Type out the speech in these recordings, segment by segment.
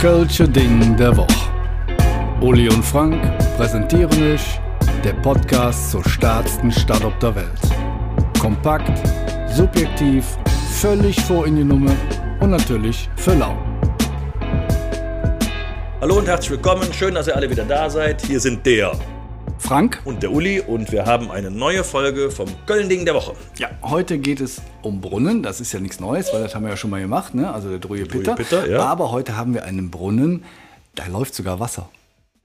Kölsche Ding der Woche. Uli und Frank präsentieren euch der Podcast zur stärksten Stadt auf der Welt. Kompakt, subjektiv, völlig vor in die Nummer und natürlich für lau. Hallo und herzlich willkommen. Schön, dass ihr alle wieder da seid. Hier sind der Frank? und der Uli und wir haben eine neue Folge vom Köln-Ding der Woche. Ja, heute geht es um Brunnen. Das ist ja nichts Neues, weil das haben wir ja schon mal gemacht, ne? Also der Druje Pitter. Pitter, ja. Aber heute haben wir einen Brunnen, da läuft sogar Wasser.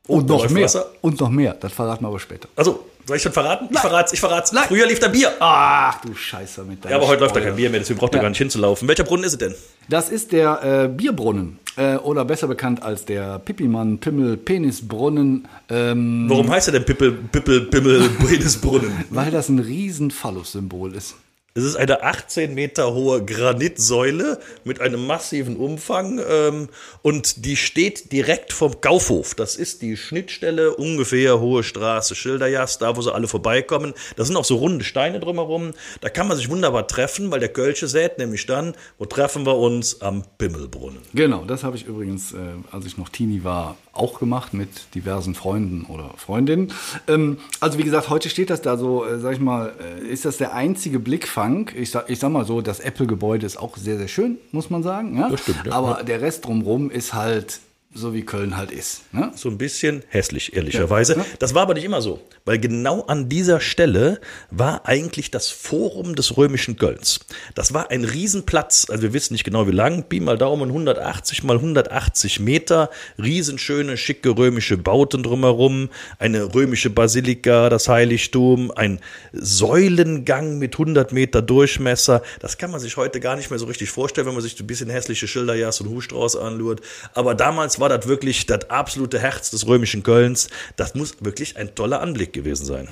Oh, Und da noch mehr. Wasser? Und noch mehr. Das verraten wir aber später. Also, soll ich schon verraten? Ich verrat's, ich verrat's. Früher lief da Bier. Ach du Scheiße mit deinem Ja, aber heute läuft da Spoiler. kein Bier mehr, deswegen braucht ihr Ja. gar nicht hinzulaufen. Welcher Brunnen ist es denn? Das ist der äh, Bierbrunnen. Äh, oder besser bekannt als der Pipimann, Pimmel, Penisbrunnen. Ähm, Warum heißt er denn Pippel, Pippel, Pimmel, Bredesbrunnen? weil das ein riesen Phallus-Symbol ist. Es ist eine 18 Meter hohe Granitsäule mit einem massiven Umfang ähm, und die steht direkt vom Kaufhof. Das ist die Schnittstelle, ungefähr Hohe Straße, Schilderjast, da wo sie alle vorbeikommen. Da sind auch so runde Steine drumherum. Da kann man sich wunderbar treffen, weil der Kölsche sät nämlich dann, wo treffen wir uns? Am Pimmelbrunnen. Genau, das habe ich übrigens, äh, als ich noch Teenie war, auch gemacht mit diversen Freunden oder Freundinnen. Ähm, also wie gesagt, heute steht das da so, äh, sag ich mal, äh, ist das der einzige Blickfang. Ich sag, ich sag mal so, das Apple-Gebäude ist auch sehr, sehr schön, muss man sagen. Ja? Das stimmt, ja. Aber der Rest drumherum ist halt so, wie Köln halt ist. Ne? So ein bisschen hässlich, ehrlicherweise. Ja. Das war aber nicht immer so, weil genau an dieser Stelle war eigentlich das Forum des römischen Kölns. Das war ein Riesenplatz, also wir wissen nicht genau wie lang, Pi mal Daumen 180 mal 180 Meter, riesenschöne, schicke römische Bauten drumherum, eine römische Basilika, das Heiligtum, ein Säulengang mit 100 Meter Durchmesser. Das kann man sich heute gar nicht mehr so richtig vorstellen, wenn man sich so ein bisschen hässliche Schilderjas und Hufstrauß anlurt. Aber damals war das wirklich das absolute Herz des römischen Kölns. Das muss wirklich ein toller Anblick gewesen sein.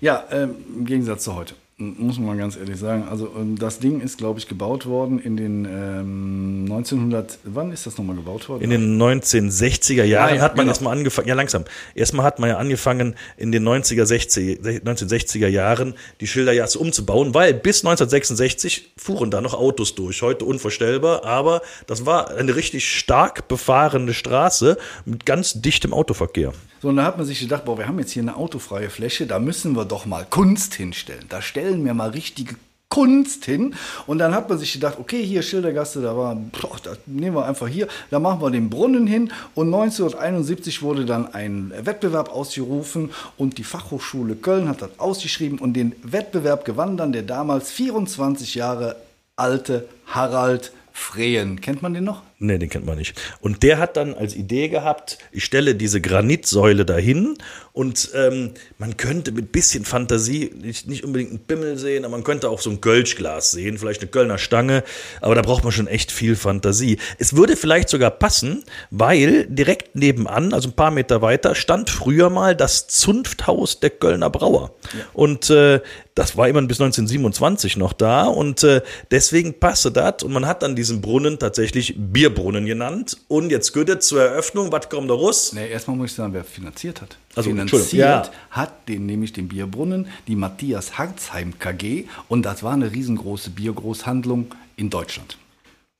Ja, ähm, im Gegensatz zu heute. Muss man ganz ehrlich sagen. Also ähm, das Ding ist, glaube ich, gebaut worden in den ähm, 1900. Wann ist das nochmal gebaut worden? In den 1960er Jahren Ja, ja, hat man genau. erstmal angefangen, ja langsam, erstmal hat man ja angefangen in den 90er, 60, 1960er Jahren die Schilderjasse umzubauen, weil bis 1966 fuhren da noch Autos durch, heute unvorstellbar, aber das war eine richtig stark befahrene Straße mit ganz dichtem Autoverkehr. So, und da hat man sich gedacht, boah, wir haben jetzt hier eine autofreie Fläche, da müssen wir doch mal Kunst hinstellen. Da stellen wir mal richtige Kunst hin. Und dann hat man sich gedacht, okay, hier Schildergasse, da war, boah, da nehmen wir einfach hier, da machen wir den Brunnen hin. Und 1971 wurde dann ein Wettbewerb ausgerufen und die Fachhochschule Köln hat das ausgeschrieben und den Wettbewerb gewann dann der damals 24 Jahre alte Harald Frehen. Kennt man den noch? Nee, den kennt man nicht. Und der hat dann als Idee gehabt, ich stelle diese Granitsäule dahin und ähm, man könnte mit bisschen Fantasie nicht, nicht unbedingt einen Bimmel sehen, aber man könnte auch so ein Kölschglas sehen, vielleicht eine Kölner Stange, aber da braucht man schon echt viel Fantasie. Es würde vielleicht sogar passen, weil direkt nebenan, also ein paar Meter weiter, stand früher mal das Zunfthaus der Kölner Brauer. Und äh, das war immerhin bis 1927 noch da und äh, deswegen passte das und man hat dann diesen Brunnen tatsächlich Bierbrunnen genannt. Und jetzt Goethe zur Eröffnung, was kommt da raus? Nee, erstmal muss ich sagen, wer finanziert hat. Also, finanziert ja. hat den nämlich den Bierbrunnen, die Matthias Harzheim KG und das war eine riesengroße Biergroßhandlung in Deutschland.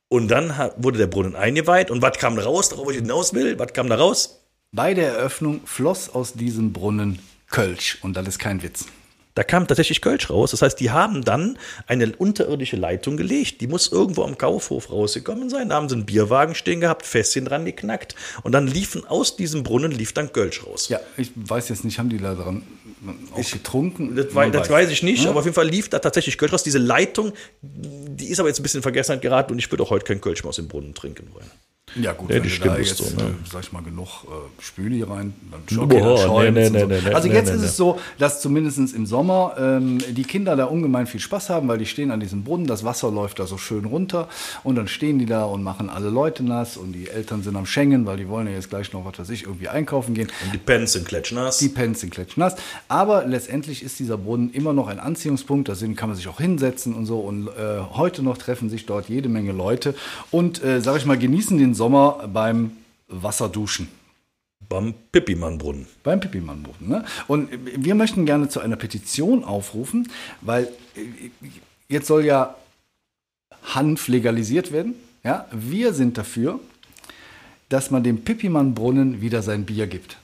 Und dann ha- wurde der Brunnen eingeweiht und was kam da raus, darauf ich hinaus will? Was kam da raus? Bei der Eröffnung floss aus diesem Brunnen Kölsch und das ist kein Witz. Da kam tatsächlich Kölsch raus. Das heißt, die haben dann eine unterirdische Leitung gelegt. Die muss irgendwo am Kaufhof rausgekommen sein. Da haben sie einen Bierwagen stehen gehabt, Fässchen dran geknackt. Und dann liefen aus diesem Brunnen lief dann Kölsch raus. Ja, ich weiß jetzt nicht, haben die da dran auch getrunken? Das, wei das weiß ich nicht, aber auf jeden Fall lief da tatsächlich Kölsch raus. Diese Leitung, die ist aber jetzt ein bisschen in Vergessenheit geraten und ich würde auch heute kein Kölsch mehr aus dem Brunnen trinken wollen. Ja gut, Ja, wenn die du da jetzt, so, ne? äh, sag ich mal, genug äh, Spüli rein, dann schon Boah, okay, dann nee, nee, so. nee, nee, Also nee, jetzt nee, ist nee. es so, dass zumindest im Sommer ähm, die Kinder da ungemein viel Spaß haben, weil die stehen an diesem Brunnen, das Wasser läuft da so schön runter und dann stehen die da und machen alle Leute nass und die Eltern sind am Schengen, weil die wollen ja jetzt gleich noch, was weiß ich, irgendwie einkaufen gehen. Und die Pens sind klatschnass. Die Pens sind klatschnass. Aber letztendlich ist dieser Brunnen immer noch ein Anziehungspunkt. Da sind- kann man sich auch hinsetzen und so. Und äh, heute noch treffen sich dort jede Menge Leute und, äh, sag ich mal, genießen den Sommer beim Wasserduschen. Beim Pippi-Mann-Brunnen. Beim Pipi-Mann-Brunnen. Ne? Und wir möchten gerne zu einer Petition aufrufen, weil äh, jetzt soll ja Hanf legalisiert werden. Ja? Wir sind dafür, dass man dem Pippimann-Brunnen wieder sein Bier gibt.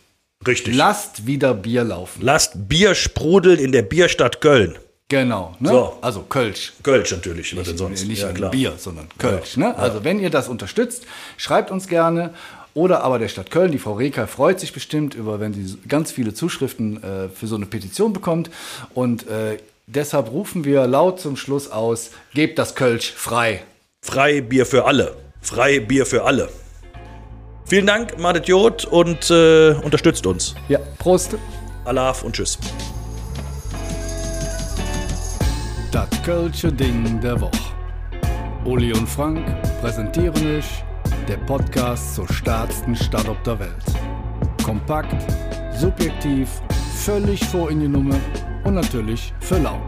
Richtig. Lasst wieder Bier laufen. Lasst Bier sprudeln in der Bierstadt Köln. Genau. Ne? So. Also Kölsch. Kölsch natürlich, was denn sonst? Nicht ja. Bier, sondern Kölsch. Ne? Also wenn ihr das unterstützt, schreibt uns gerne. Oder aber der Stadt Köln, die Frau Reker freut sich bestimmt über, wenn sie ganz viele Zuschriften äh, für so eine Petition bekommt. Und äh, deshalb rufen wir laut zum Schluss aus, gebt das Kölsch frei. Frei Bier für alle. Frei Bier für alle. Vielen Dank, Madet Jod, und äh, unterstützt uns. Ja, Prost. Alaf und tschüss. Kölsche Ding der Woche. Uli und Frank präsentieren euch der Podcast zur stärksten Stadt auf der Welt. Kompakt, subjektiv, völlig vor in die Nummer und natürlich für lau.